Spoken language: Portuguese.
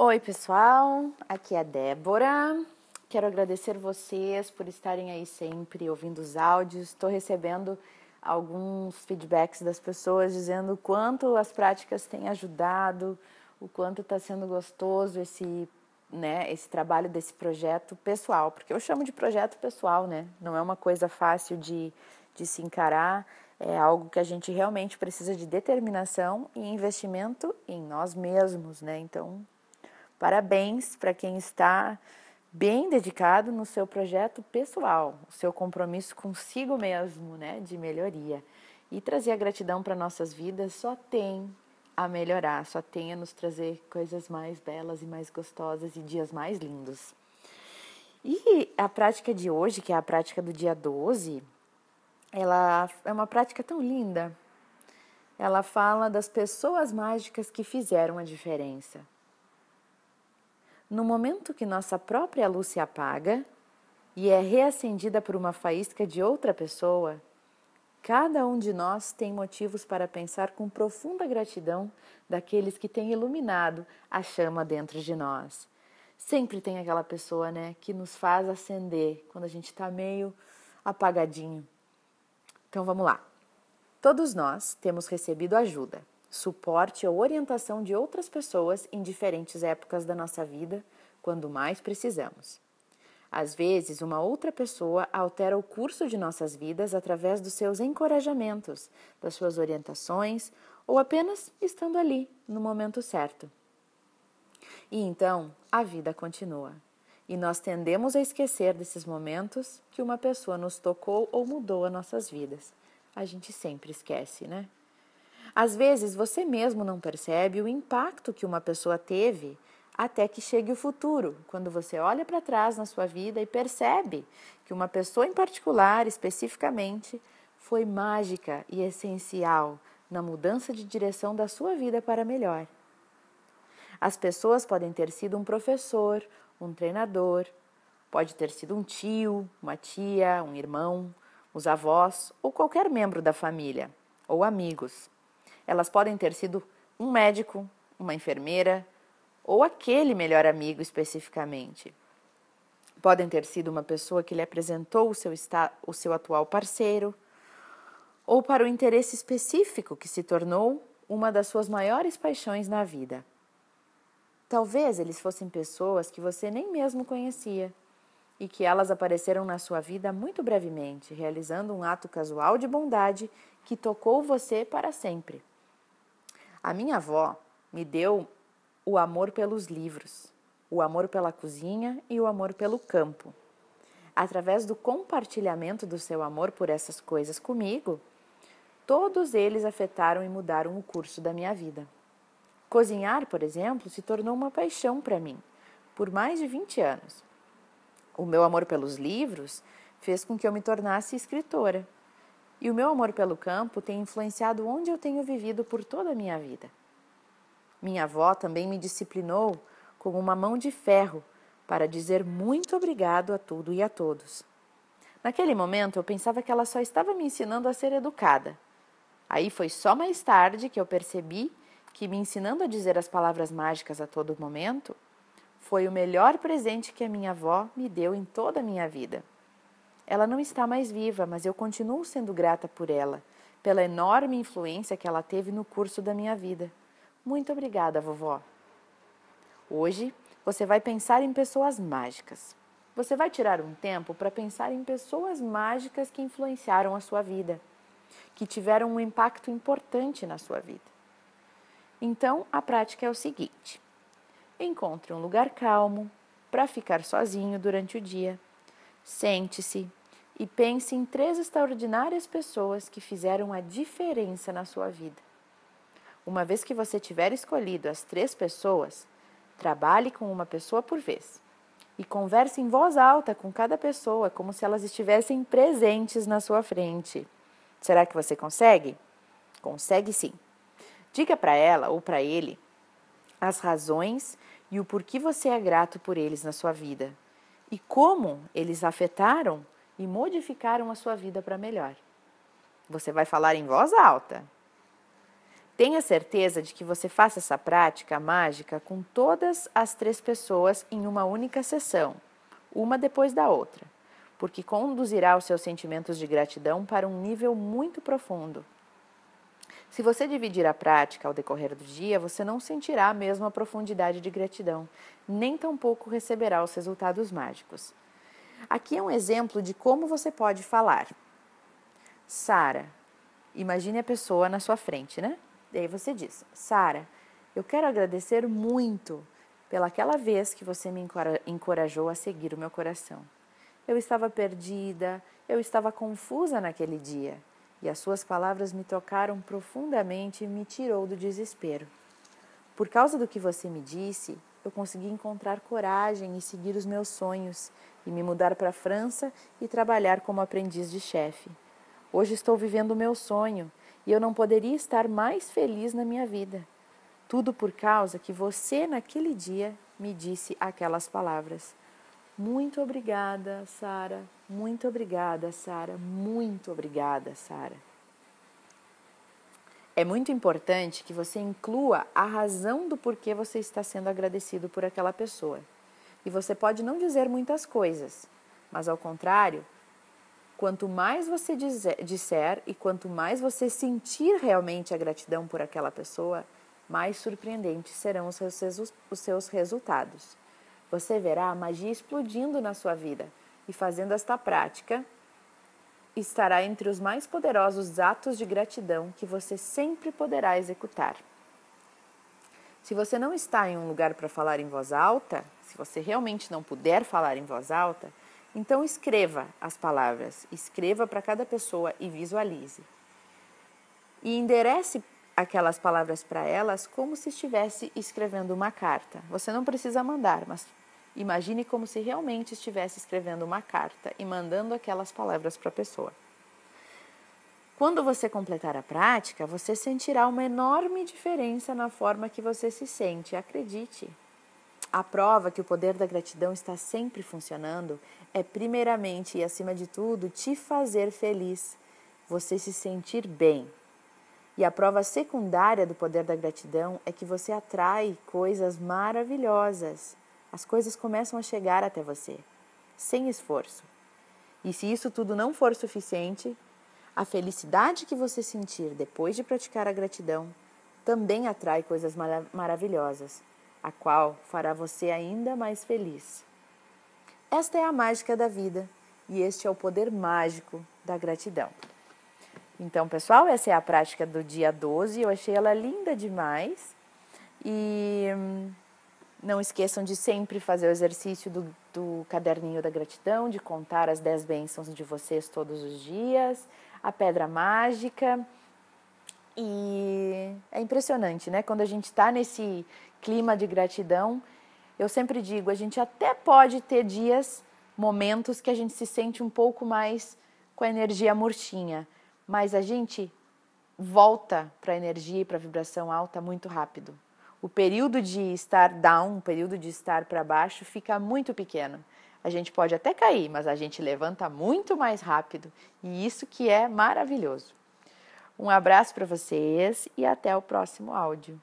Oi, pessoal, aqui é a Débora. Quero agradecer vocês por estarem aí sempre ouvindo os áudios. Estou recebendo alguns feedbacks das pessoas dizendo o quanto as práticas têm ajudado, o quanto está sendo gostoso esse, né, esse trabalho desse projeto pessoal, porque eu chamo de projeto pessoal, né? Não é uma coisa fácil de, de se encarar, é algo que a gente realmente precisa de determinação e investimento em nós mesmos, né? Então, Parabéns para quem está bem dedicado no seu projeto pessoal, o seu compromisso consigo mesmo, né, de melhoria. E trazer a gratidão para nossas vidas só tem a melhorar, só tem a nos trazer coisas mais belas e mais gostosas e dias mais lindos. E a prática de hoje, que é a prática do dia 12, ela é uma prática tão linda. Ela fala das pessoas mágicas que fizeram a diferença. No momento que nossa própria luz se apaga e é reacendida por uma faísca de outra pessoa, cada um de nós tem motivos para pensar com profunda gratidão daqueles que têm iluminado a chama dentro de nós. Sempre tem aquela pessoa, né, que nos faz acender quando a gente está meio apagadinho. Então vamos lá. Todos nós temos recebido ajuda, suporte ou orientação de outras pessoas em diferentes épocas da nossa vida, quando mais precisamos. Às vezes, uma outra pessoa altera o curso de nossas vidas através dos seus encorajamentos, das suas orientações ou apenas estando ali no momento certo. E então a vida continua. E nós tendemos a esquecer desses momentos que uma pessoa nos tocou ou mudou as nossas vidas. A gente sempre esquece, né? Às vezes você mesmo não percebe o impacto que uma pessoa teve até que chegue o futuro, quando você olha para trás na sua vida e percebe que uma pessoa em particular, especificamente, foi mágica e essencial na mudança de direção da sua vida para melhor. As pessoas podem ter sido um professor, um treinador, pode ter sido um tio, uma tia, um irmão, os avós ou qualquer membro da família ou amigos. Elas podem ter sido um médico, uma enfermeira ou aquele melhor amigo especificamente. Podem ter sido uma pessoa que lhe apresentou o seu, o seu atual parceiro, ou para o interesse específico que se tornou uma das suas maiores paixões na vida. Talvez eles fossem pessoas que você nem mesmo conhecia e que elas apareceram na sua vida muito brevemente, realizando um ato casual de bondade que tocou você para sempre. A minha avó me deu o amor pelos livros, o amor pela cozinha e o amor pelo campo. Através do compartilhamento do seu amor por essas coisas comigo, todos eles afetaram e mudaram o curso da minha vida. Cozinhar, por exemplo, se tornou uma paixão para mim, por mais de 20 anos. O meu amor pelos livros fez com que eu me tornasse escritora e o meu amor pelo campo tem influenciado onde eu tenho vivido por toda a minha vida. Minha avó também me disciplinou com uma mão de ferro para dizer muito obrigado a tudo e a todos. Naquele momento eu pensava que ela só estava me ensinando a ser educada. Aí foi só mais tarde que eu percebi que me ensinando a dizer as palavras mágicas a todo momento foi o melhor presente que a minha avó me deu em toda a minha vida. Ela não está mais viva, mas eu continuo sendo grata por ela, pela enorme influência que ela teve no curso da minha vida. Muito obrigada, vovó. Hoje você vai pensar em pessoas mágicas. Você vai tirar um tempo para pensar em pessoas mágicas que influenciaram a sua vida, que tiveram um impacto importante na sua vida. Então, a prática é o seguinte: encontre um lugar calmo para ficar sozinho durante o dia. Sente-se, e pense em três extraordinárias pessoas que fizeram a diferença na sua vida. Uma vez que você tiver escolhido as três pessoas, trabalhe com uma pessoa por vez e converse em voz alta com cada pessoa, como se elas estivessem presentes na sua frente. Será que você consegue? Consegue sim. Diga para ela ou para ele as razões e o porquê você é grato por eles na sua vida e como eles afetaram e modificaram a sua vida para melhor. Você vai falar em voz alta. Tenha certeza de que você faça essa prática mágica com todas as três pessoas em uma única sessão, uma depois da outra, porque conduzirá os seus sentimentos de gratidão para um nível muito profundo. Se você dividir a prática ao decorrer do dia, você não sentirá a mesma profundidade de gratidão, nem tampouco receberá os resultados mágicos. Aqui é um exemplo de como você pode falar. Sara, imagine a pessoa na sua frente, né? Daí você diz: Sara, eu quero agradecer muito pelaquela vez que você me encorajou a seguir o meu coração. Eu estava perdida, eu estava confusa naquele dia, e as suas palavras me tocaram profundamente e me tirou do desespero. Por causa do que você me disse, eu consegui encontrar coragem e seguir os meus sonhos e me mudar para a França e trabalhar como aprendiz de chefe. Hoje estou vivendo o meu sonho e eu não poderia estar mais feliz na minha vida. Tudo por causa que você, naquele dia, me disse aquelas palavras. Muito obrigada, Sara. Muito obrigada, Sara. Muito obrigada, Sara. É muito importante que você inclua a razão do porquê você está sendo agradecido por aquela pessoa. E você pode não dizer muitas coisas, mas ao contrário, Quanto mais você disser e quanto mais você sentir realmente a gratidão por aquela pessoa, mais surpreendentes serão os seus, os seus resultados. Você verá a magia explodindo na sua vida e fazendo esta prática estará entre os mais poderosos atos de gratidão que você sempre poderá executar. Se você não está em um lugar para falar em voz alta, se você realmente não puder falar em voz alta, então escreva as palavras, escreva para cada pessoa e visualize. E enderece aquelas palavras para elas como se estivesse escrevendo uma carta. Você não precisa mandar, mas imagine como se realmente estivesse escrevendo uma carta e mandando aquelas palavras para a pessoa. Quando você completar a prática, você sentirá uma enorme diferença na forma que você se sente, acredite. A prova que o poder da gratidão está sempre funcionando é, primeiramente e acima de tudo, te fazer feliz, você se sentir bem. E a prova secundária do poder da gratidão é que você atrai coisas maravilhosas. As coisas começam a chegar até você, sem esforço. E se isso tudo não for suficiente, a felicidade que você sentir depois de praticar a gratidão também atrai coisas maravilhosas a qual fará você ainda mais feliz. Esta é a mágica da vida e este é o poder mágico da gratidão. Então, pessoal, essa é a prática do dia 12. Eu achei ela linda demais. E hum, não esqueçam de sempre fazer o exercício do, do caderninho da gratidão, de contar as 10 bênçãos de vocês todos os dias, a pedra mágica. E é impressionante, né? Quando a gente está nesse clima de gratidão, eu sempre digo, a gente até pode ter dias, momentos que a gente se sente um pouco mais com a energia murchinha, mas a gente volta para a energia e para a vibração alta muito rápido. O período de estar down, o período de estar para baixo fica muito pequeno. A gente pode até cair, mas a gente levanta muito mais rápido e isso que é maravilhoso. Um abraço para vocês e até o próximo áudio.